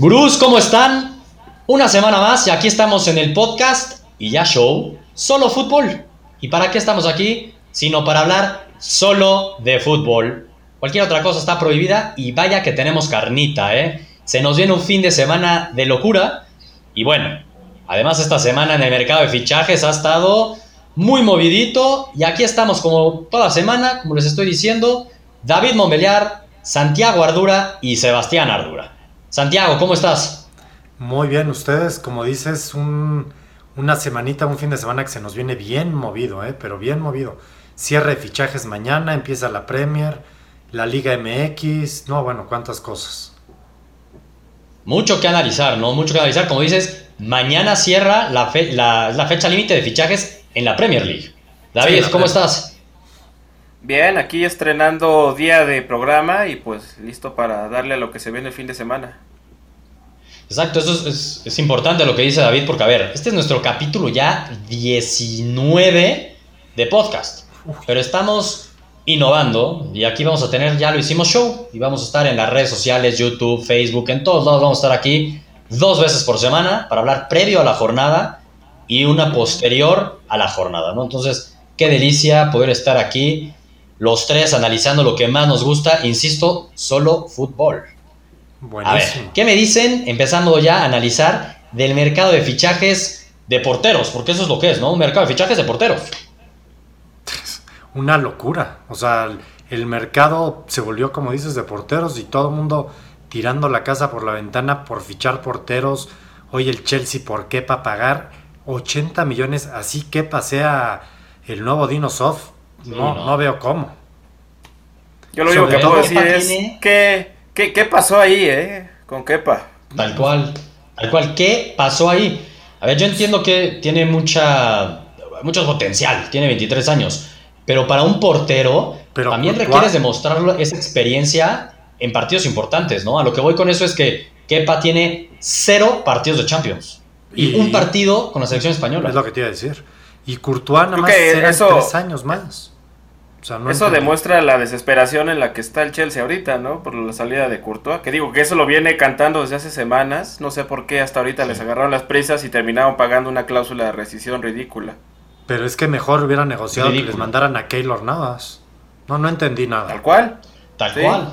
Gurús, ¿cómo están? Una semana más y aquí estamos en el podcast y ya show, solo fútbol. ¿Y para qué estamos aquí? Sino para hablar solo de fútbol. Cualquier otra cosa está prohibida y vaya que tenemos carnita, ¿eh? Se nos viene un fin de semana de locura y bueno, además esta semana en el mercado de fichajes ha estado muy movidito y aquí estamos como toda semana, como les estoy diciendo, David Montbeliar, Santiago Ardura y Sebastián Ardura. Santiago, ¿cómo estás? Muy bien, ustedes, como dices, una semanita, un fin de semana que se nos viene bien movido, ¿eh? pero bien movido. Cierre de fichajes mañana, empieza la Premier, la Liga MX, no, bueno, cuántas cosas. Mucho que analizar, ¿no? Mucho que analizar. Como dices, mañana cierra la, la, fecha límite de fichajes en la Premier League. David, ¿cómo estás? Bien, aquí estrenando día de programa y pues listo para darle a lo que se viene el fin de semana. Exacto, eso es, importante lo que dice David, porque a ver, este es nuestro capítulo ya 19 de podcast, pero estamos innovando y aquí vamos a tener, ya lo hicimos show y vamos a estar en las redes sociales, YouTube, Facebook, en todos lados vamos a estar aquí dos veces por semana para hablar previo a la jornada y una posterior a la jornada, ¿no? Entonces, qué delicia poder estar aquí los tres analizando lo que más nos gusta, insisto, solo fútbol. A ver, ¿qué me dicen? Empezando ya a analizar del mercado de fichajes de porteros, porque eso es lo que es, ¿no? Un mercado de fichajes de porteros. Una locura. O sea, el mercado se volvió, como dices, de porteros y todo el mundo tirando la casa por la ventana por fichar porteros. Hoy el Chelsea, ¿por qué para pagar 80 millones? Así que pasea el nuevo Dino No, no, veo cómo. Yo lo único que puedo decir es ¿qué, qué, pasó ahí, eh? Con Kepa. Tal cual, tal cual. ¿Qué pasó ahí? A ver, yo entiendo que tiene mucha, mucho potencial, tiene 23 años, pero para un portero también requieres demostrar esa experiencia en partidos importantes, ¿no? A lo que voy con eso es que Kepa tiene cero partidos de Champions y, un partido con la selección española. Es lo que te iba a decir. Y Courtois nada más eso, tres años más. eso demuestra la desesperación en la que está el Chelsea ahorita, ¿no? Por la salida de Courtois. Que digo que eso lo viene cantando desde hace semanas. No sé por qué hasta ahorita les agarraron las prisas y terminaron pagando una cláusula de rescisión ridícula. Pero es que mejor hubiera negociado que les mandaran a Keylor Navas. No, no entendí nada. Tal cual. Tal cual.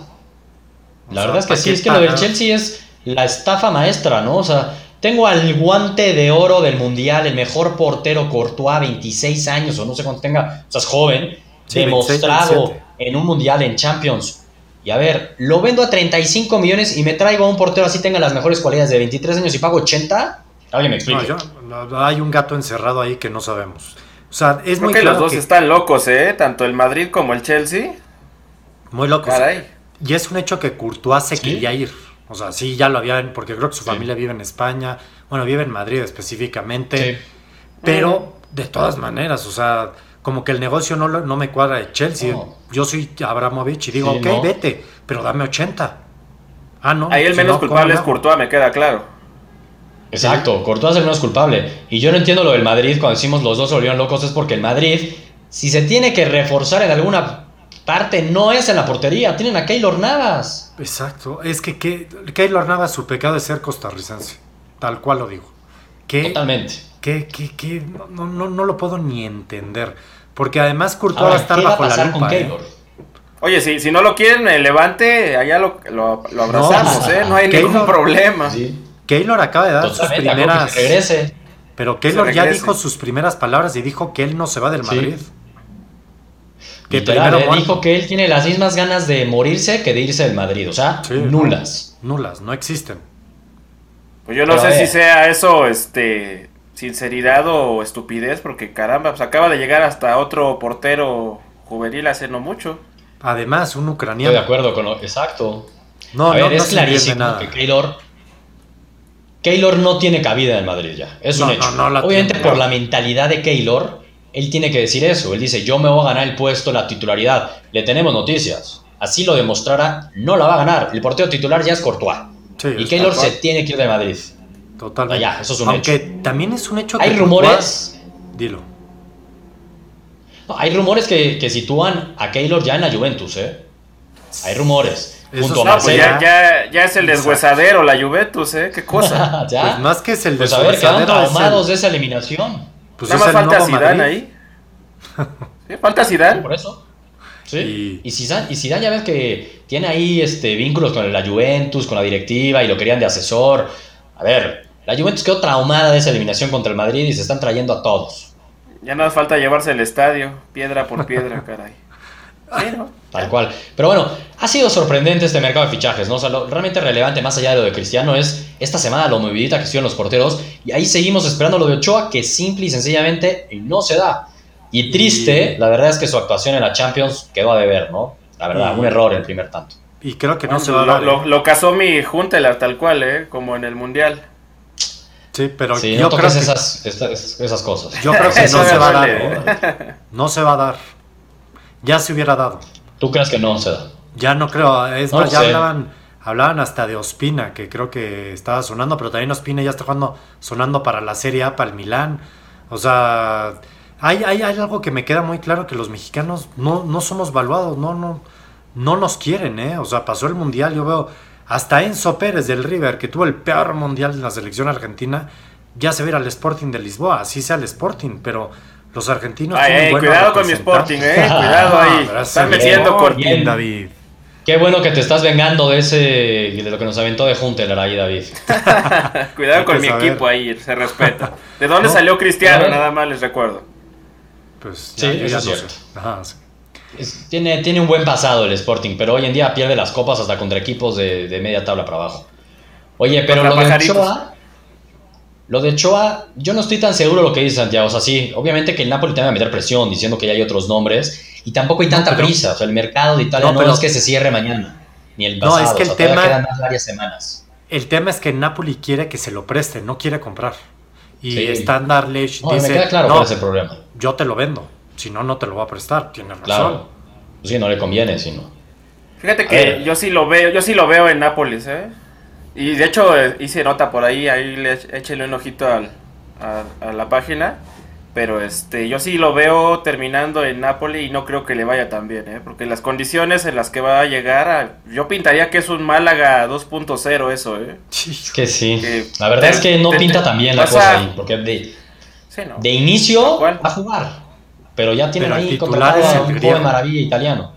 La verdad es que sí, es que lo del Chelsea es la estafa maestra, ¿no? O sea, tengo al guante de oro del mundial, el mejor portero Courtois, 26 años o no sé cuánto tenga, o sea, es joven, demostrado en un mundial en Champions. Y a ver, lo vendo a 35 millones y me traigo a un portero así tenga las mejores cualidades de 23 años y pago 80. Alguien me explica. No, hay un gato encerrado ahí que no sabemos. O sea, es muy que los dos están locos, ¿eh? Tanto el Madrid como el Chelsea. Muy locos. Y es un hecho que Courtois se quería ir. O sea, sí, ya lo habían, porque creo que su familia vive en España, bueno, vive en Madrid específicamente, pero de todas maneras, o sea, como que el negocio no, no me cuadra de Chelsea. Yo soy Abramovich y digo, ok, vete, pero dame 80. Ah, no. Ahí el menos culpable es Courtois, me queda claro. Exacto, Courtois es el menos culpable. Y yo no entiendo lo del Madrid cuando decimos los dos se volvieron locos, es porque el Madrid, si se tiene que reforzar en alguna parte no es en la portería, tienen a Keylor Navas. Exacto, es que, Keylor Navas su pecado es ser costarricense, tal cual lo digo. Totalmente. Que, que, no, no, no, lo puedo ni entender, porque además Courtois va a estar bajo la lupa. ¿eh? Oye, si, si no lo quieren, el Levante, allá lo, lo, abrazamos, no, ¿eh? No hay ningún problema. Keylor acaba de dar sus primeras... regrese. Pero Keylor ya dijo sus primeras palabras y dijo que él no se va del Madrid. Que primero eh, dijo que él tiene las mismas ganas de morirse que de irse del Madrid, o sea, nulas. nulas, no existen. Pues yo no sé si sea eso, este, sinceridad o estupidez, porque caramba, pues acaba de llegar hasta otro portero juvenil hace no mucho. Además, un ucraniano. Estoy de acuerdo con lo exacto. No, no, es clarísimo que Keylor, Keylor no tiene cabida en Madrid ya. Es un hecho. Obviamente por la mentalidad de Keylor, él tiene que decir eso. Él dice, yo me voy a ganar el puesto, la titularidad. Le tenemos noticias. Así lo demostrará, no la va a ganar. El portero titular ya es Courtois. y Keylor se tiene que ir de Madrid. Totalmente. Eso es un Aunque también es un hecho que. Hay rumores. Dilo. hay rumores que, sitúan a Keylor ya en la Juventus, ¿eh? hay rumores. Junto a pues ya, ya, es el deshuesadero, la Juventus, ¿eh? Qué cosa. ¿Ya? Pues más que es el pues a ver, quedan traumados de esa eliminación. Pues Nada más falta Zidane ahí. ¿Sí? ¿Falta Zidane? Por eso. Sí. Y, y, Zidane, y ya ves que tiene ahí este, vínculos con la Juventus, con la directiva y lo querían de asesor. A ver, la Juventus quedó traumada de esa eliminación contra el Madrid y se están trayendo a todos. Ya no hace falta llevarse el estadio, piedra por piedra, caray. Tal cual. Pero bueno, ha sido sorprendente este mercado de fichajes, ¿no? O sea, lo realmente relevante, más allá de lo de Cristiano, es esta semana lo movidita que estuvieron los porteros. Y ahí seguimos esperando lo de Ochoa, que simple y sencillamente no se da. Y triste, la verdad es que su actuación en la Champions quedó a deber, ¿no? La verdad, un error el primer tanto. Y creo que no se va a dar. Lo, ¿eh? lo, casó mi Juntelar tal cual, ¿eh? Como en el Mundial. Sí, pero yo no creo que esas, esas, cosas. Yo creo que no se va a dar. ¿eh? No se va a dar. Ya se hubiera dado. ¿Tú crees que no se da? Ya no creo. Es más, ya hablaban, hablaban hasta de Ospina, que creo que estaba sonando, pero también Ospina ya está jugando, sonando para la Serie A, para el Milán. O sea, hay, hay, algo que me queda muy claro, que los mexicanos no, no somos valuados, no, no, no nos quieren, ¿eh? O sea, pasó el Mundial, yo veo hasta Enzo Pérez del River, que tuvo el peor Mundial en la selección argentina, ya se ve al Sporting de Lisboa, así sea el Sporting, pero los argentinos. Ay, cuidado con mi Sporting, eh. Cuidado ahí. Están metiendo bien, David. Qué bueno que te estás vengando de ese de lo que nos aventó de Junteler ahí, David. cuidado con mi equipo ahí, se respeta. ¿De dónde salió Cristiano? Nada más les recuerdo. Pues sí, eso es cierto. tiene, tiene un buen pasado el Sporting, pero hoy en día pierde las copas hasta contra equipos de, de media tabla para abajo. Oye, pero lo de Ochoa, lo de Choa, yo no estoy tan seguro de lo que dice Santiago. O sea, sí, obviamente que el Napoli te va a meter presión diciendo que ya hay otros nombres y tampoco hay tanta prisa. O sea, el mercado de Italia no, es que se cierre mañana, ni el pasado. No, es que el tema. Quedan varias semanas. El tema es que el Napoli quiere que se lo preste, no quiere comprar. Y Standard Leche no, dice: me queda claro cuál es el problema. Yo te lo vendo. Si no, no te lo voy a prestar. Tienes razón. Claro. Pues sí, no le conviene, si no. Fíjate que yo sí lo veo, yo sí lo veo en Nápoles, ¿eh? Y de hecho eh, hice nota por ahí, ahí le échele un ojito al, a, la página. Pero este, yo sí lo veo terminando en Napoli y no creo que le vaya tan bien, ¿eh? porque las condiciones en las que va a llegar, yo pintaría que es un Málaga 2.0 eso, ¿eh? Que sí. la verdad es que no pinta tan bien la cosa ahí, porque de, de inicio va a jugar, pero ya tienen ahí contratado un de maravilla italiano.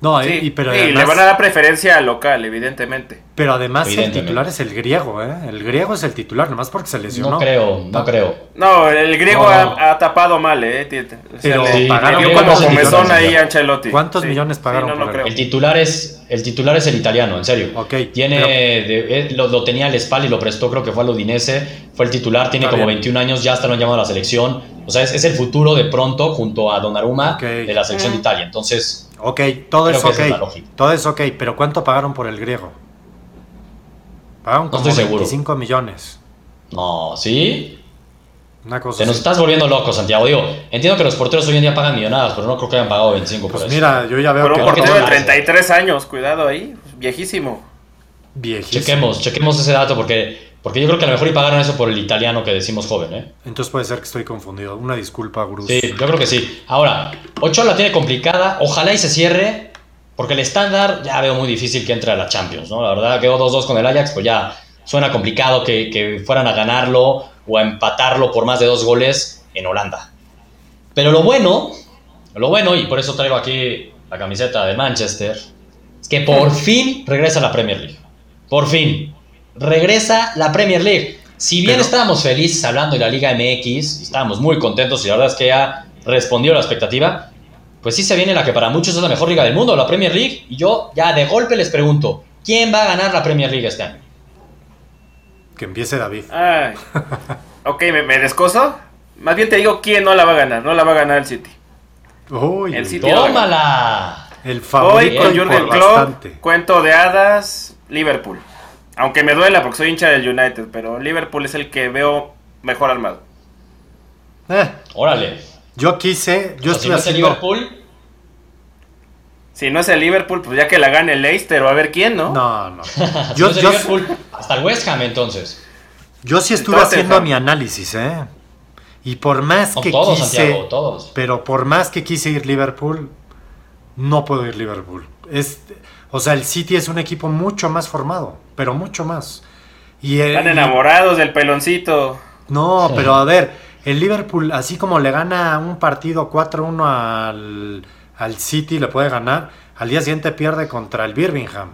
No, y, pero le van a dar preferencia al local, evidentemente. Pero además el titular es el griego, ¿eh? El griego es el titular, nomás porque se lesionó. No creo, no, creo. No, el griego Ha, tapado mal, ¿eh? Pero pagaron como ahí Ancelotti. ¿Cuántos millones pagaron por él? El titular es el titular es el italiano, en serio. Ok. Tiene eh, lo, tenía el Spal y lo prestó, creo que fue al Udinese, fue el titular, tiene como 21 años, ya hasta lo han llamado a la selección. O sea, es, el futuro de pronto junto a Donnarumma de la selección de Italia. Entonces, Ok, todo es ok. todo es ok, pero ¿cuánto pagaron por el griego? Pagaron como no 25 millones. No, ¿sí? Una cosa Te nos estás volviendo loco, Santiago. Digo, entiendo que los porteros hoy en día pagan millonadas, pero no creo que hayan pagado 25 pues por mira, yo ya veo pero que... un portero de 33 años, cuidado ahí, viejísimo. Viejísimo. Chequemos, chequemos ese dato porque porque yo creo que a lo mejor y pagaron eso por el italiano que decimos joven, ¿eh? Entonces puede ser que estoy confundido. Una disculpa, Bruce. Sí, yo creo que sí. Ahora, Ochoa la tiene complicada. Ojalá y se cierre. Porque el estándar ya veo muy difícil que entre a la Champions, ¿no? La verdad, quedó 2-2 con el Ajax, pues ya suena complicado que, fueran a ganarlo o a empatarlo por más de dos goles en Holanda. Pero lo bueno, lo bueno, y por eso traigo aquí la camiseta de Manchester, es que por fin regresa a la Premier League. Por fin regresa la Premier League. Si bien estábamos felices hablando de la Liga MX, estábamos muy contentos y la verdad es que ya respondió a la expectativa, pues sí se viene la que para muchos es la mejor liga del mundo, la Premier League. Y yo ya de golpe les pregunto, ¿quién va a ganar la Premier League este año? Que empiece David. ok, ¿me, descoso? Más bien te digo quién no la va a ganar. No la va a ganar el City. Uy, el City ¡Tómala! El favorito Hoy con Jurgen Klopp, cuento de hadas, Liverpool. Aunque me duela porque soy hincha del United, pero Liverpool es el que veo mejor armado. Eh. Órale. Yo quise, yo estoy si no el Liverpool. Si no es el Liverpool, pues ya que la gane el Leicester o a ver quién, ¿no? No, no. yo, yo Liverpool, hasta el West Ham entonces. Yo sí estuve haciendo mi análisis, ¿eh? Y por más que todos, quise, Santiago, todos. pero por más que quise ir Liverpool, no puedo ir Liverpool. Es, o sea, el City es un equipo mucho más formado, pero mucho más. Y Están enamorados del peloncito. No, pero a ver, el Liverpool, así como le gana un partido 4-1 al, al City, le puede ganar, al día siguiente pierde contra el Birmingham.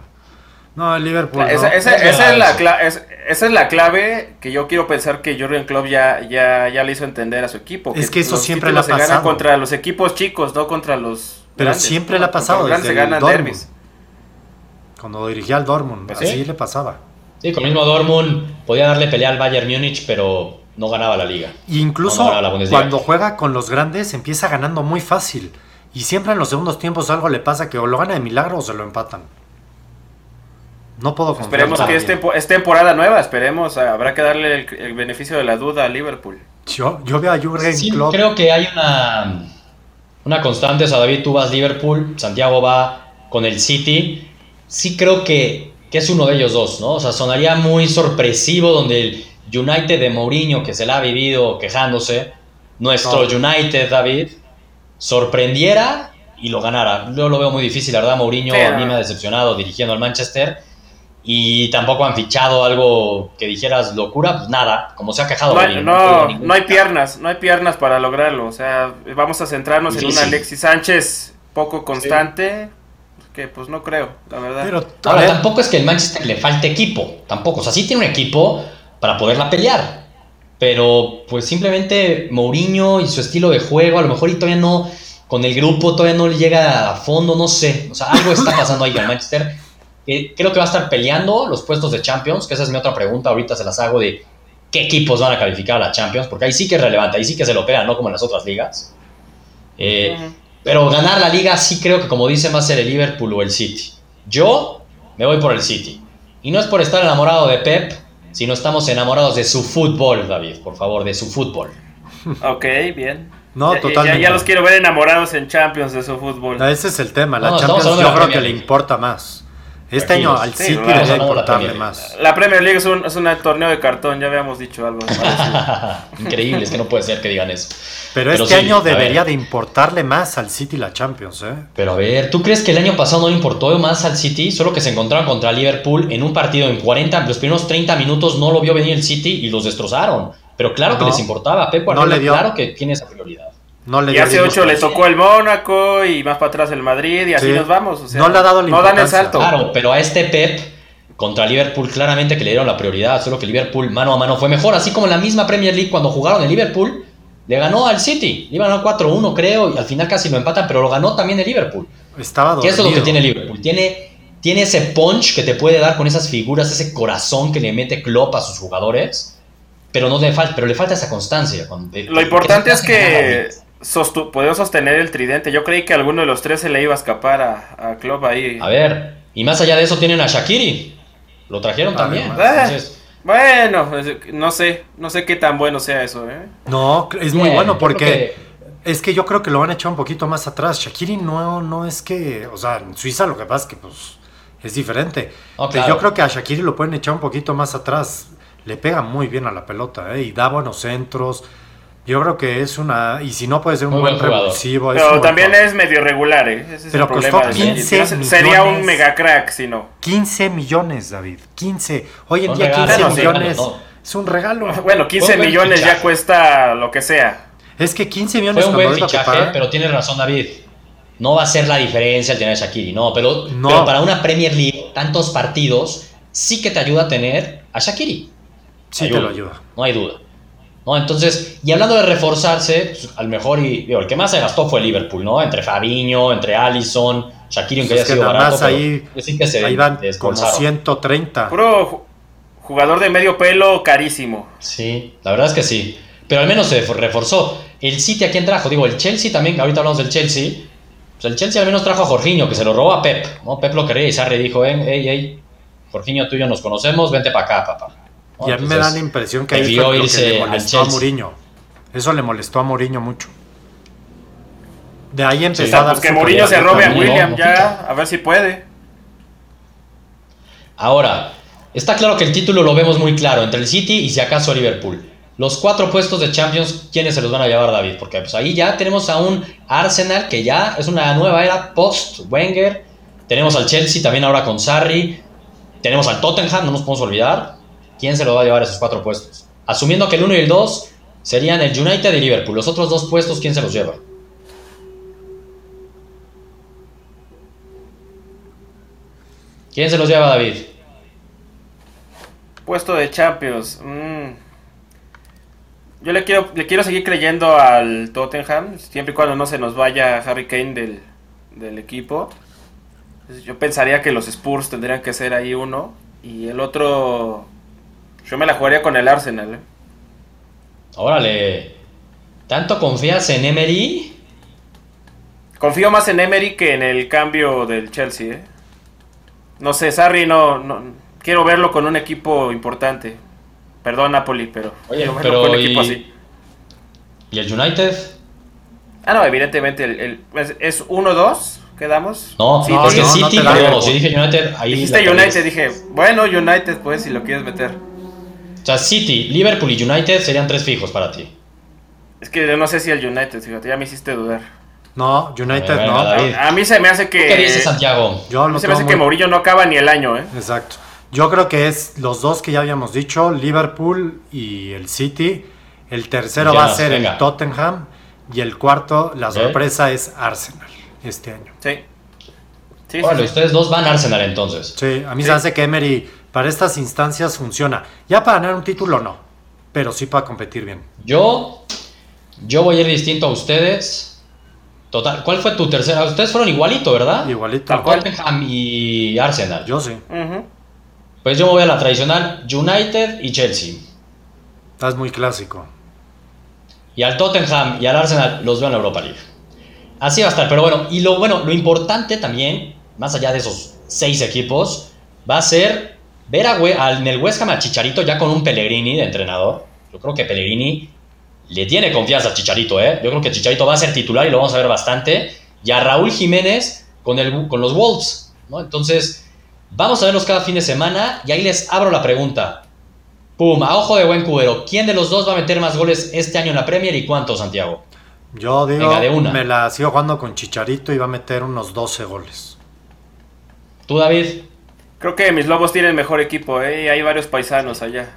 No, el Liverpool. Esa, es la esa, es la clave que yo quiero pensar que Jurgen Klopp ya, ya, ya le hizo entender a su equipo. Es que, eso siempre le ha pasado. contra los equipos chicos, no contra los. Pero siempre le ha pasado. Desde se ganan derbis. Cuando dirigía al Dortmund, pues así le pasaba. Sí, con el mismo Dortmund podía darle pelea al Bayern Múnich, pero no ganaba la liga. incluso cuando juega con los grandes empieza ganando muy fácil. Y siempre en los segundos tiempos algo le pasa que o lo gana de milagro o se lo empatan. No puedo Esperemos que es, temporada nueva, esperemos. Habrá que darle el, beneficio de la duda a Liverpool. Yo, yo veo a Jurgen sí, creo que hay una, una constante. O sea, David, tú vas Liverpool, Santiago va con el City. Sí creo que, que es uno de ellos dos, ¿no? O sea, sonaría muy sorpresivo donde el United de Mourinho, que se la ha vivido quejándose, nuestro United, David, sorprendiera y lo ganara. Yo lo veo muy difícil, la verdad. Mourinho a mí me ha decepcionado dirigiendo al Manchester y tampoco han fichado algo que dijeras locura, pues nada, como se ha quejado. No, no, hay piernas, no hay piernas para lograrlo. O sea, vamos a centrarnos en un Alexis Sánchez poco constante, que pues no creo, la verdad. Pero, Ahora, tampoco es que el Manchester le falte equipo, tampoco. O sea, sí tiene un equipo para poderla pelear. Pero pues simplemente Mourinho y su estilo de juego, a lo mejor y todavía no, con el grupo todavía no le llega a fondo, no sé. O sea, algo está pasando ahí al Manchester creo que va a estar peleando los puestos de Champions, que esa es mi otra pregunta, ahorita se las hago de qué equipos van a calificar a la Champions, porque ahí sí que es relevante, ahí sí que se lo pegan, no como en las otras ligas. Eh, pero ganar la liga sí creo que como dice más ser el Liverpool o el City. Yo me voy por el City. Y no es por estar enamorado de Pep, sino estamos enamorados de su fútbol, David, por favor, de su fútbol. Ok, bien. No, ya, totalmente. Ya, los quiero ver enamorados en Champions de su fútbol. ese es el tema. La Champions yo creo que le importa más. Este año al City le va a importarle más. La Premier League es un, es un torneo de cartón, ya habíamos dicho algo. Increíble, es que no puede ser que digan eso. Pero, este año debería de importarle más al City la Champions, ¿eh? Pero a ver, ¿tú crees que el año pasado no le importó más al City? Solo que se encontraron contra Liverpool en un partido en 40, los primeros 30 minutos no lo vio venir el City y los destrozaron. Pero claro que les importaba, Pep Guardiola, claro que tiene esa prioridad y hace 8 le tocó el Mónaco y más para atrás el Madrid y así nos vamos. no le ha dado No dan el salto. Claro, pero a este Pep contra Liverpool claramente que le dieron la prioridad, solo que Liverpool mano a mano fue mejor, así como en la misma Premier League cuando jugaron el Liverpool, le ganó al City, le iban a 4-1 creo, y al final casi lo empatan, pero lo ganó también el Liverpool. Estaba ¿Qué es lo que tiene Liverpool? Tiene, tiene ese punch que te puede dar con esas figuras, ese corazón que le mete Klopp a sus jugadores, pero no le falta, pero le falta esa constancia. lo importante es que sostu sostener el tridente. Yo creí que alguno de los tres se le iba a escapar a, a Klopp ahí. A ver, y más allá de eso tienen a Shakiri. Lo trajeron ah, también. Eh, bueno, no sé, no sé qué tan bueno sea eso. ¿eh? No, es muy bueno porque es que yo creo que lo van a echar un poquito más atrás. Shakiri no, no es que, o sea, en Suiza lo que pasa es que pues es diferente. Yo creo que a Shakiri lo pueden echar un poquito más atrás. Le pega muy bien a la pelota ¿eh? y da buenos centros yo creo que es una. Y si no puede ser un buen, revulsivo. Pero también es medio regular, ¿eh? Ese es Pero costó 15 millones, Sería un mega crack si no. 15 millones, David. 15. Hoy en día 15 millones es un regalo. Bueno, 15 millones ya cuesta lo que sea. Es que 15 millones Fue un buen fichaje, pero tiene razón, David. No va a ser la diferencia el tener a Shakiri, no pero, no. pero para una Premier League, tantos partidos, sí que te ayuda a tener a Shakiri. Sí, te lo ayuda. No hay duda. ¿No? Entonces, y hablando de reforzarse, pues, al mejor y el que más se gastó fue Liverpool, ¿no? Entre Fabiño, entre Allison, Shakiri, aunque haya sido barato. ahí, que se ahí van como 130. Puro jugador de medio pelo carísimo. Sí, la verdad es que sí. Pero al menos se reforzó. El City a quién trajo, digo, el Chelsea también, ahorita hablamos del Chelsea. Pues el Chelsea al menos trajo a Jorginho, que se lo robó a Pep. ¿no? Pep lo quería y Sarri dijo, hey, hey, Jorginho, tú y yo nos conocemos, vente para acá, papá. Y a mí me da la impresión que ahí fue lo que le molestó a Mourinho. Eso le molestó a Mourinho mucho. De ahí empezó a dar pues que Mourinho se robe a William ya, a ver si puede. Ahora, está claro que el título lo vemos muy claro entre el City y si acaso Liverpool. los cuatro puestos de Champions, ¿quiénes se los van a llevar, David? Porque pues ahí ya tenemos a un Arsenal que ya es una nueva era post-Wenger. Tenemos al Chelsea también ahora con Sarri. Tenemos al Tottenham, no nos podemos olvidar. ¿Quién se lo va a llevar esos cuatro puestos? Asumiendo que el 1 y el 2 serían el United y Liverpool. Los otros dos puestos, ¿quién se los lleva? ¿Quién se los lleva, David? Puesto de Champions. Mm. Yo le quiero, le quiero seguir creyendo al Tottenham, siempre y cuando no se nos vaya Harry Kane del, equipo. Yo pensaría que los Spurs tendrían que ser ahí uno. Y el otro, yo me la jugaría con el Arsenal. ¿eh? Órale, ¿tanto confías en Emery? Confío más en Emery que en el cambio del Chelsea. ¿eh? No sé, Sarri no, no, quiero verlo con un equipo importante. Perdón, Napoli, pero. Oye, pero. equipo y... así. ¿Y el United? Ah, no, evidentemente. El, ¿Es 1-2? ¿Quedamos? No, sí, no, es que City, no si dije United, ahí. Dijiste United, dije, bueno, United, pues, si lo quieres meter. O sea, City, Liverpool y United serían tres fijos para ti. Es que yo no sé si el United, fíjate, ya me hiciste dudar. No, United no. A, mí se me hace que. ¿Qué dice Santiago? Yo se me hace que Mourinho no acaba ni el año, ¿eh? Exacto. Yo creo que es los dos que ya habíamos dicho, Liverpool y el City. El tercero va a ser el Tottenham. Y el cuarto, la sorpresa es Arsenal este año. Sí. sí, ustedes dos van a Arsenal entonces. Sí, a mí se hace que Emery para estas instancias funciona. Ya para ganar un título no, pero sí para competir bien. Yo, yo voy a ir distinto a ustedes. Total, ¿cuál fue tu tercera? Ustedes fueron igualito, ¿verdad? Igualito. Tottenham y Arsenal. Yo sí. Pues yo me voy a la tradicional United y Chelsea. Estás muy clásico. Y al Tottenham y al Arsenal los veo en la Europa League. Así va a estar, pero bueno, y lo bueno, lo importante también, más allá de esos seis equipos, va a ser ver a, en el West Ham a Chicharito ya con un Pellegrini de entrenador. Yo creo que Pellegrini le tiene confianza a Chicharito, ¿eh? Yo creo que Chicharito va a ser titular y lo vamos a ver bastante. Y a Raúl Jiménez con, el, con los Wolves, ¿no? Entonces, Vamos a verlos cada fin de semana y ahí les abro la pregunta. Pum, a ojo de buen cubero. ¿Quién de los dos va a meter más goles este año en la Premier y cuántos, Santiago? Yo digo, me la sigo jugando con Chicharito y va a meter unos 12 goles. ¿Tú, David? Creo que mis Lobos tienen mejor equipo, ¿eh? Hay varios paisanos allá.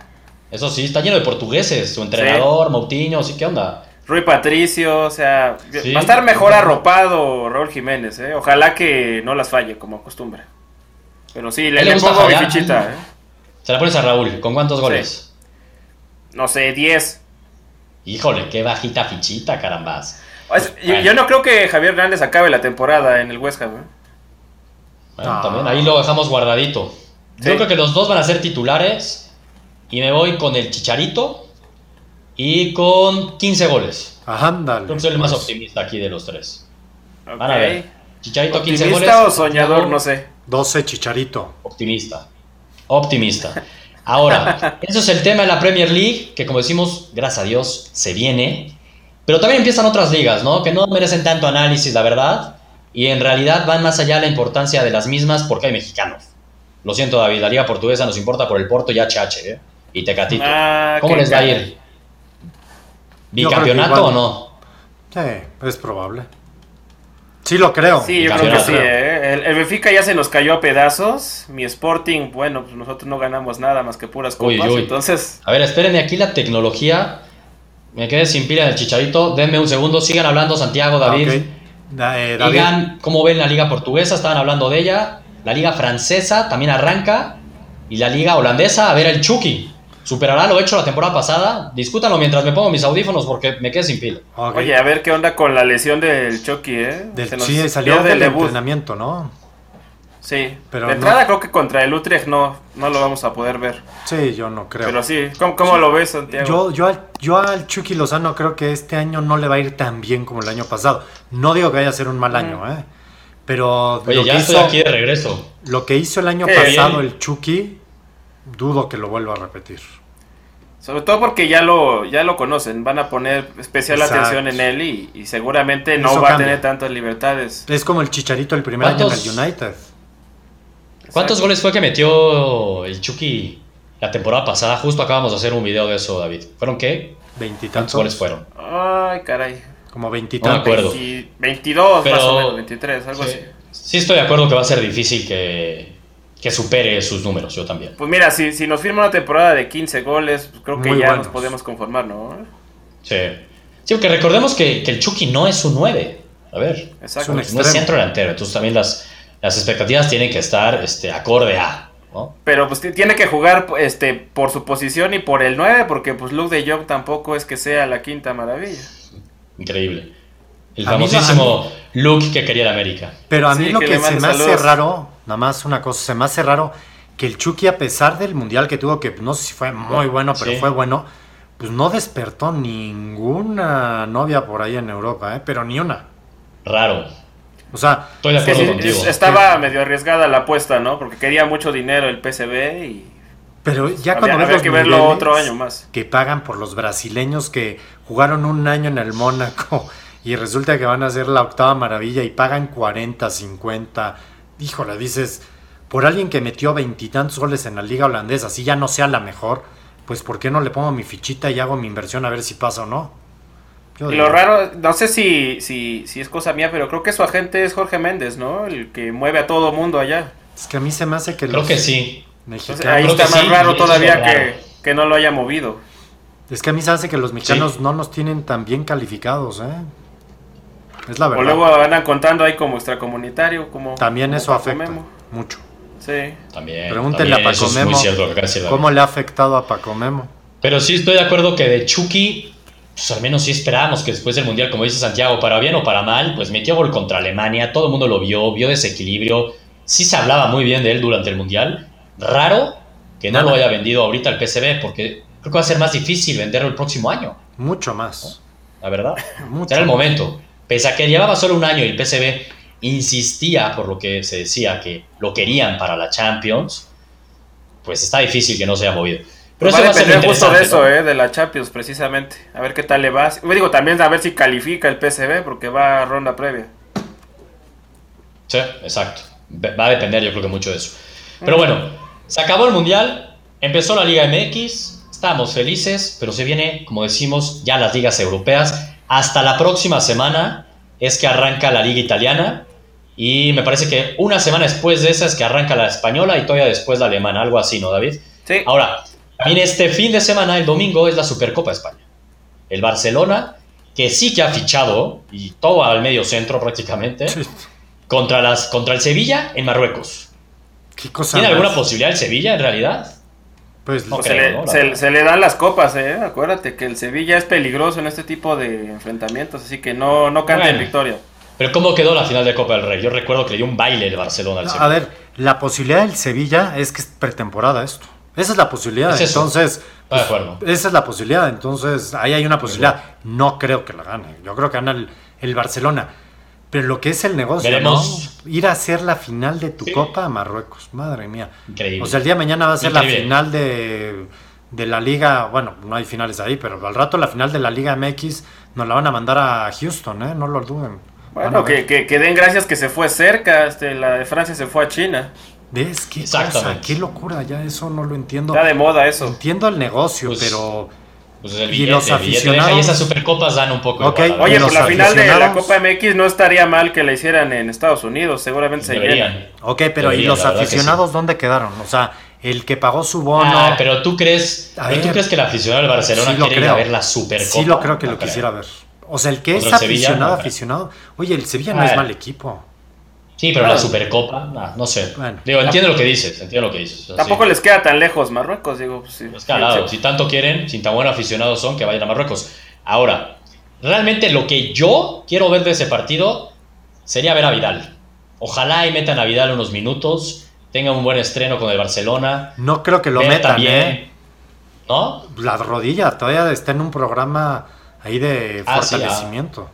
Eso sí, está lleno de portugueses. Su entrenador, Moutinho, ¿sí qué onda? Rui Patricio, o sea, va a estar mejor arropado Raúl Jiménez, ¿eh? Ojalá que no las falle, como acostumbra. Pero sí, le, le, pongo mi fichita. ¿eh? Se la pones a Raúl. ¿Con cuántos goles? No sé, 10. Híjole, qué bajita fichita, carambas. yo, no creo que Javier Hernández acabe la temporada en el West Ham. ¿eh? Bueno, también ahí lo dejamos guardadito. Yo creo que los dos van a ser titulares. Y me voy con el Chicharito y con 15 goles. Ándale. Creo que soy el más pues. optimista aquí de los tres. Van a ver. Chicharito 15 goles. o soñador? No sé. 12 Chicharito. Optimista. Optimista. Ahora, eso es el tema de la Premier League, que como decimos, gracias a Dios, se viene. Pero también empiezan otras ligas, ¿no? Que no merecen tanto análisis, la verdad. Y en realidad van más allá de la importancia de las mismas porque hay mexicanos. Lo siento, David, la liga portuguesa nos importa por el Porto y HH, ¿eh? Y Tecatito. Ah, ¿Cómo les va a ir? ¿Bicampeonato o no? Sí, es probable. Sí, lo creo. Sí, yo creo que sí. ¿eh? El, Benfica ya se nos cayó a pedazos. Mi Sporting, bueno, pues nosotros no ganamos nada más que puras copas. Entonces. A ver, espérenme aquí la tecnología. Me quedé sin pila del chicharito. Denme un segundo. Sigan hablando, Santiago, David. Eh, Digan cómo ven la liga portuguesa. Estaban hablando de ella. La liga francesa también arranca. Y la liga holandesa, a ver el Chucky. ¿Superará lo hecho la temporada pasada? Discútanlo mientras me pongo mis audífonos porque me quedé sin pila. Oye, a ver qué onda con la lesión del Chucky, ¿eh? sí, salió del entrenamiento, ¿no? Sí, pero de entrada creo que contra el Utrecht no, no lo vamos a poder ver. Sí, yo no creo. Pero sí, ¿cómo, lo ves, Santiago? Yo, yo, al, yo al Chucky Lozano creo que este año no le va a ir tan bien como el año pasado. No digo que vaya a ser un mal año, ¿eh? Pero Oye, ya estoy aquí de regreso. Lo que hizo el año pasado el Chucky, dudo que lo vuelva a repetir. Sobre todo porque ya lo, ya lo conocen, van a poner especial atención en él y, seguramente no va a tener tantas libertades. Es como el Chicharito el primer año en el United. ¿Cuántos goles fue que metió el Chucky la temporada pasada. Justo acabamos de hacer un video de eso, David. ¿Fueron qué? Veintitantos. ¿Cuáles fueron? Ay, caray. Como veintitantos. No me acuerdo. 22, más o menos, 23, algo sí, así. Sí, estoy de acuerdo que va a ser difícil que, que supere sus números, yo también. Pues mira, si, si nos firma una temporada de 15 goles, pues creo que Muy ya buenos. nos podemos conformar, ¿no? Sí. Sí, porque recordemos que, que el Chucky no es un 9. A ver, Exacto. un no es centro delantero. Entonces también las, las expectativas tienen que estar este, acorde a. ¿no? Pero pues tiene que jugar este por su posición y por el 9, porque pues Luke de Jong tampoco es que sea la quinta maravilla. Increíble. El A mí no- famosísimo look que quería el América. Pero a mí Sí, lo que se me hace raro, nada más una cosa, se me hace raro que el Chucky, a pesar del mundial que tuvo, que no sé si fue muy bueno, pero Sí. fue bueno, pues no despertó ninguna novia por ahí en Europa, ¿eh? pero ni una. Raro. O sea, Estoy de Es que acuerdo sí, contigo. es- estaba medio arriesgada la apuesta, ¿no? Porque quería mucho dinero el PSV y pero ya había, cuando ves había los que verlo otro año más. que pagan por los brasileños que jugaron un año en el Mónaco y resulta que van a ser la octava maravilla y pagan 40, 50. Híjole, dices, por alguien que metió veintitantos goles en la liga holandesa, si ya no sea la mejor, pues ¿por qué no le pongo mi fichita y hago mi inversión a ver si pasa o no? Y lo raro, no sé si, si, si es cosa mía, pero creo que su agente es Jorge Méndez, ¿no? El que mueve a todo mundo allá. Es que a mí se me hace que Creo los que sí. Entonces, mexicanos... ahí creo está más sí, raro todavía raro. que, que no lo haya movido. Es que a mí se hace que los mexicanos no nos tienen tan bien calificados, ¿eh? Es la O verdad. luego andan contando ahí como extracomunitario, como También como eso Paco afecta Memo. mucho. Sí. También. Pregúntenle también a Paco es muy Memo cierto. ¿Cómo le ha afectado a Paco Memo? Pero sí estoy de acuerdo que de Chucky, pues al menos sí esperábamos que después del Mundial, como dice Santiago, para bien o para mal, pues metió gol contra Alemania, todo el mundo lo vio, vio desequilibrio, sí se hablaba muy bien de él durante el Mundial. Raro que no Nada. lo haya vendido ahorita al PSV, porque creo que va a ser más difícil venderlo el próximo año, Mucho más. la verdad. Mucho. Será el momento. Pese a que llevaba solo un año y el PSV insistía, por lo que se decía, que lo querían para la Champions, pues está difícil que no se haya movido. Pero va a va a ser depender justo de eso, ¿no? eh, de la Champions, precisamente. A ver qué tal le va. Me digo, también a ver si califica el PSV, porque va a ronda previa. Sí, exacto. Va a depender yo creo que mucho de eso. Pero bueno, se acabó el Mundial, empezó la Liga MX, estábamos felices, pero se viene, como decimos, ya las ligas europeas. Hasta la próxima semana es que arranca la Liga Italiana y me parece que una semana después de esa es que arranca la española y todavía después la alemana, algo así, ¿no, David? Sí. Ahora, también este fin de semana, el domingo, es la Supercopa de España. El Barcelona, que sí que ha fichado, y todo al medio centro prácticamente, Sí. contra, las, contra el Sevilla en Marruecos. ¿Qué cosa ¿Tiene más? alguna posibilidad el Sevilla en realidad? Pues No creo, se, le, ¿no? Se- le dan las copas, eh. Acuérdate que el Sevilla es peligroso en este tipo de enfrentamientos, así que no, no cante en Bueno. victoria. Pero ¿cómo quedó la final de Copa del Rey? Yo recuerdo que le dio un baile el Barcelona al Sevilla. a ver, la posibilidad del Sevilla es que es pretemporada esto. Esa es la posibilidad. Es. Entonces, acuerdo. esa es la posibilidad. Entonces, ahí hay una posibilidad. No creo que la gane. Yo creo que gana el, el Barcelona. Pero lo que es el negocio, Veremos. ¿no? Ir a hacer la final de tu Sí. Copa a Marruecos. Madre mía. Increíble. O sea, el día de mañana va a ser la final de, de la Liga. Bueno, no hay finales ahí, pero al rato la final de la Liga MX nos la van a mandar a Houston, ¿eh? No lo duden. Bueno, que, que, que den gracias que se fue cerca. Este, la de Francia se fue a China. ¿Ves? ¿Qué cosa? Qué locura. Ya eso no lo entiendo. Está de moda eso. Entiendo el negocio, Pues, pero Pues el y los deja, y aficionados- esas supercopas dan un poco Ok, igual, la y Oye, pues la final de la aficionados- Copa MX no estaría mal que la hicieran en Estados Unidos. Seguramente se llena. Deberían. Ok, pero ¿y los que aficionados dónde quedaron? O sea, el que pagó su bono. Ah, pero tú crees, A tú crees que el aficionado del Barcelona Sí quiere ir a ver la Supercopa. sí lo creo que No lo quisiera ver. O sea, el que es Sevilla, aficionado, no aficionado. Oye, el Sevilla no Ah. es mal equipo. Sí, pero Claro. la Supercopa, ah, no sé. Bueno. Digo, entiendo lo que dices, entiendo lo que dices. Tampoco sí. les queda tan lejos Marruecos, digo. pues, sí. Es que al lado, Sí, si tanto quieren, si tan buenos aficionados son, que vayan a Marruecos. Ahora, realmente lo que yo quiero ver de ese partido sería ver a Vidal. Ojalá y metan a Vidal unos minutos, tenga un buen estreno con el Barcelona. No creo que lo metan, también, ¿eh? ¿No? La rodilla todavía está en un programa ahí de Ah, sí, fortalecimiento.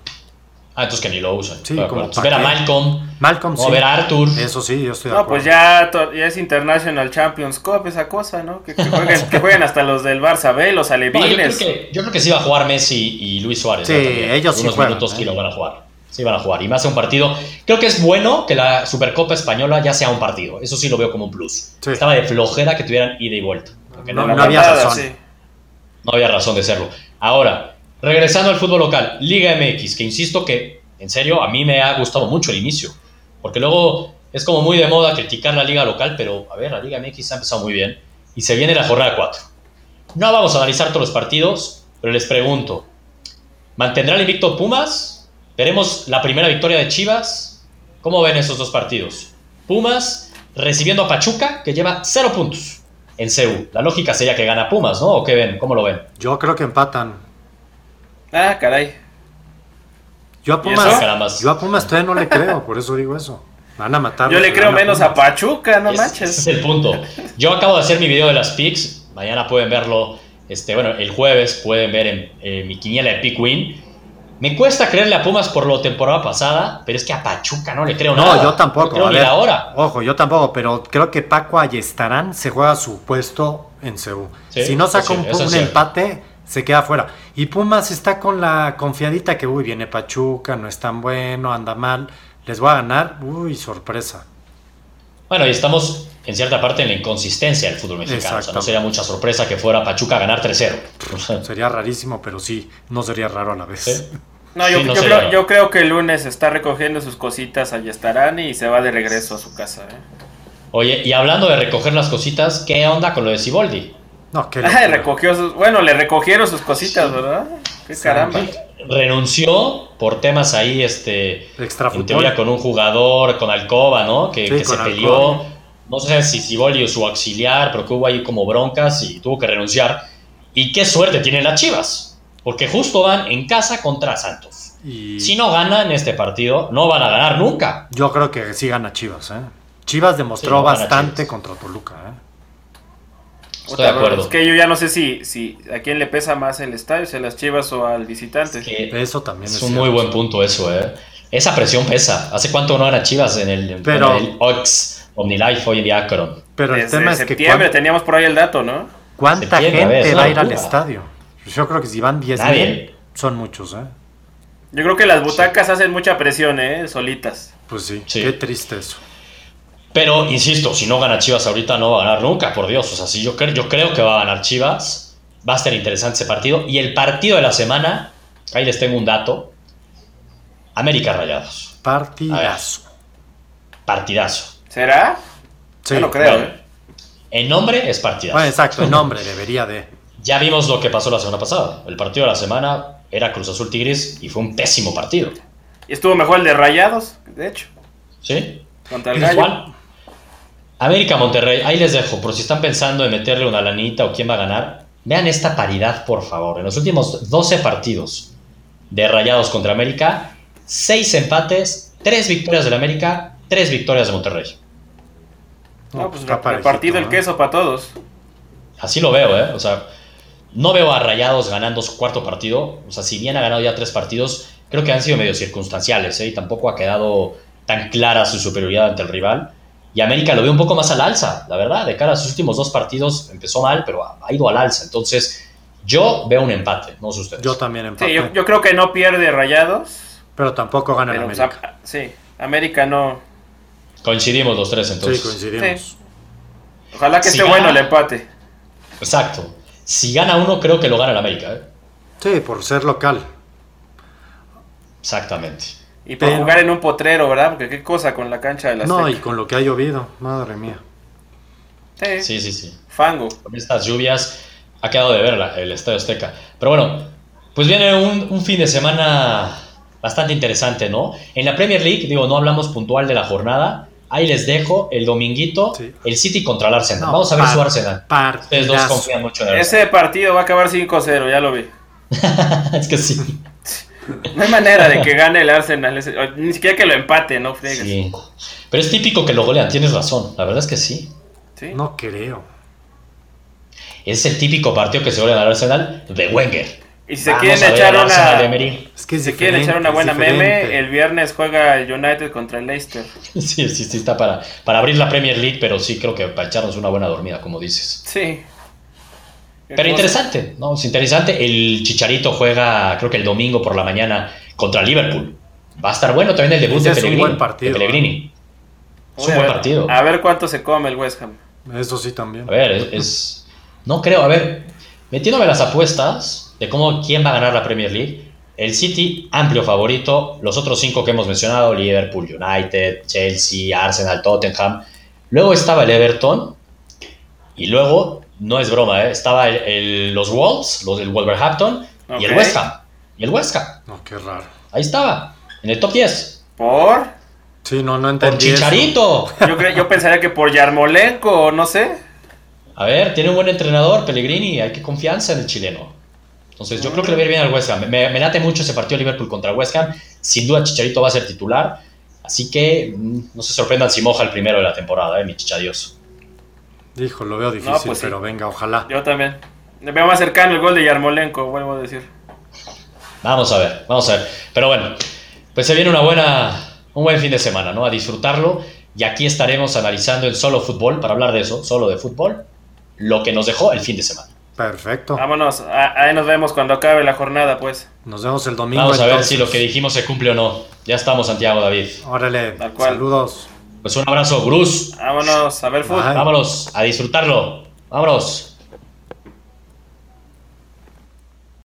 Ah, entonces que ni lo usan. Sí, como ver a. Malcolm, Malcolm, o sí. ver a Arthur. Eso sí, yo estoy de No, acuerdo. pues ya, ya es International Champions Cup esa cosa, ¿no? Que, que jueguen, que jueguen hasta los del Barça B, los No, yo, creo alevines. que, yo creo que sí va a jugar Messi y Luis Suárez. Sí, ¿no? Ellos sí Unos juegan, minutos ¿eh? que lo van a jugar. Sí, van a jugar. Y más a un partido. Creo que es bueno que la Supercopa Española ya sea un partido. Eso sí lo veo como un plus. Sí. Estaba de flojera que tuvieran ida y vuelta. Porque no, había razón. No había razón de serlo. Ahora, regresando al fútbol local, Liga MX, que insisto que, en serio, a mí me ha gustado mucho el inicio. Porque luego es como muy de moda criticar la liga local, pero a ver, la Liga MX ha empezado muy bien. Y se viene la jornada 4. No vamos a analizar todos los partidos, pero les pregunto, ¿mantendrá el invicto Pumas? ¿Veremos la primera victoria de Chivas? ¿Cómo ven esos dos partidos? Pumas recibiendo a Pachuca, que lleva cero puntos en CEU. La lógica sería que gana Pumas, ¿no? ¿O qué ven? ¿Cómo lo ven? Yo creo que empatan. Ah, caray. Yo a Pumas, yo a Pumas todavía no le creo, por eso digo eso. Van a matar. Yo le creo menos a Pachuca, no manches. Ese es el punto. Yo acabo de hacer mi video de las picks. Mañana pueden verlo. Este, bueno, el jueves pueden ver en, eh, mi quiniela de Pick Win. Me cuesta creerle a Pumas por lo temporada pasada, pero es que a Pachuca no le creo nada. No, yo tampoco. No ahora. Ojo, yo tampoco, pero creo que Paco Ayestarán se juega su puesto en Ceú. si no saca un, empate, se queda fuera. Y Pumas está con la confiadita que, uy, viene Pachuca, no es tan bueno, anda mal, les voy a ganar, uy, sorpresa. Bueno, y estamos en cierta parte en la inconsistencia del fútbol mexicano. O sea, no sería mucha sorpresa que fuera Pachuca a ganar 3-0. sería rarísimo, pero sí, no sería raro a la vez. No, yo, creo, yo, creo, que el lunes está recogiendo sus cositas allá estarán y se va de regreso a su casa. ¿eh? Oye, y hablando de recoger las cositas, ¿qué onda con lo de Siboldi? No, que recogió sus, bueno, le recogieron sus cositas, ¿verdad? Qué caramba. Renunció por temas ahí, este, en teoría con un jugador, con Alcoba, ¿no? Que, se peleó no sé si Siboldi o su auxiliar, pero que hubo ahí como broncas y tuvo que renunciar. Y qué suerte tienen las Chivas, porque justo van en casa contra Santos. Y... Si no ganan este partido, no van a ganar nunca. Yo creo que sí gana Chivas. ¿eh? Chivas demostró bastante contra Toluca. ¿eh? Estoy de acuerdo. Es que yo ya no sé si, si a quién le pesa más el estadio, si a las Chivas o al visitante. eso también es, un muy buen punto eso, ¿eh? Esa presión pesa. ¿Hace cuánto no gana Chivas en el, Pero... en el Ox? OmniLife hoy en día Pero el tema es que. septiembre teníamos por ahí el dato, ¿no? ¿Cuánta gente va a ir al estadio? Yo creo que si van 10 mil, son muchos, ¿eh? Yo creo que las butacas hacen mucha presión, ¿eh? Solitas. Pues sí, qué triste eso. Pero, insisto, si no gana Chivas ahorita, no va a ganar nunca, por Dios. O sea, si yo, yo creo que va a ganar Chivas, va a ser interesante ese partido. Y el partido de la semana, ahí les tengo un dato. América Rayados. Partidazo. Partidazo. ¿Será? Sí, no creo. ¿eh? En nombre es partidazo. Bueno, exacto, en nombre debería de. Ya vimos lo que pasó la semana pasada. El partido de la semana era Cruz Azul Tigres y fue un pésimo partido. Y estuvo mejor el de Rayados, de hecho. Sí. Contra el Gallo. América Monterrey, ahí les dejo, por si están pensando en meterle una lanita o quién va a ganar, vean esta paridad, por favor. En los últimos 12 partidos de Rayados contra América, 6 empates, 3 victorias del América, 3 victorias de Monterrey. No, pues repartido el queso para todos. Así lo veo, ¿eh? O sea, no veo a Rayados ganando su cuarto partido. O sea, si bien ha ganado ya tres partidos, creo que han sido medio circunstanciales, ¿eh? Y tampoco ha quedado tan clara su superioridad ante el rival. Y América lo ve un poco más al alza, la verdad. De cara a sus últimos dos partidos empezó mal, pero ha, ido al alza. Entonces, yo veo un empate, no sé ustedes. Yo también empate. Sí, yo, creo que no pierde Rayados. Pero tampoco gana el pues, América. sí, América no, Coincidimos los tres entonces. Sí, coincidimos. Ojalá que esté bueno el empate. Exacto. Si gana uno, creo que lo gana el América. ¿eh? Sí, por ser local. Exactamente. Y por jugar en un potrero, ¿verdad? Porque qué cosa con la cancha de la No, y con lo que ha llovido, madre mía. Sí, sí, sí. sí. Fango. Con estas lluvias ha quedado de ver el Estadio Azteca. Pero bueno, pues viene un, un fin de semana bastante interesante, ¿no? En la Premier League, digo, no hablamos puntual de la jornada, Ahí les dejo el dominguito, el City contra el Arsenal. Vamos a ver su Arsenal. Ustedes dos confían mucho en él. Ese partido va a acabar 5-0, ya lo vi. es que sí. No hay manera de que gane el Arsenal, ni siquiera que lo empate, no fregues. Sí. Pero es típico que lo golean, tienes razón, la verdad es que sí. ¿Sí? No creo. Es el típico partido que se golea al Arsenal de Wenger. Y si se quieren echar una. Es que se quieren echar una buena meme, el viernes juega el United contra el Leicester. Sí, sí, sí, está para, para abrir la Premier League, pero sí creo que para echarnos una buena dormida, como dices. Sí. Pero interesante, ¿no? Es interesante. El Chicharito juega, creo que el domingo por la mañana contra Liverpool. Va a estar bueno también el debut de Pellegrini. Un buen partido, de Pellegrini. Es un buen partido. A ver cuánto se come el West Ham. Eso sí también. A ver, es No creo, a ver, metiéndome las apuestas de cómo quién va a ganar la Premier League, el City, amplio favorito, los otros cinco que hemos mencionado, Liverpool, United, Chelsea, Arsenal, Tottenham. Luego estaba el Everton y luego, no es broma, ¿eh? estaba los Wolves, los del Wolverhampton y el West Ham. Y el West Ham. No, qué raro. Ahí estaba, en el top 10. ¿Por? Sí, no, no entendí Por Chicharito. Yo, yo pensaría que por Yarmolenko, no sé. A ver, tiene un buen entrenador, Pellegrini, hay que confianza en el chileno. Entonces, yo creo que le va a ir bien al West Ham. Me, me late mucho ese partido Liverpool contra West Ham. Sin duda, Chicharito va a ser titular. Así que mm, no se sorprendan si moja el primero de la temporada, ¿eh? mi chichadios. Dijo, lo veo difícil, pues pero venga, ojalá. Yo también. Me veo más cercano el gol de Yarmolenko, vuelvo a decir. Vamos a ver, vamos a ver. Pero bueno, pues se viene una buena, un buen fin de semana, ¿no? A disfrutarlo. Y aquí estaremos analizando en solo fútbol, para hablar de eso, solo de fútbol, lo que nos dejó el fin de semana. Perfecto. Vámonos, ahí nos vemos cuando acabe la jornada, pues. Nos vemos el domingo. Vamos a ver si lo que dijimos se cumple o no. Ya estamos, Santiago, David. Órale, saludos. Pues un abrazo, Bruce. Vámonos a ver fútbol. Vámonos a disfrutarlo. Vámonos.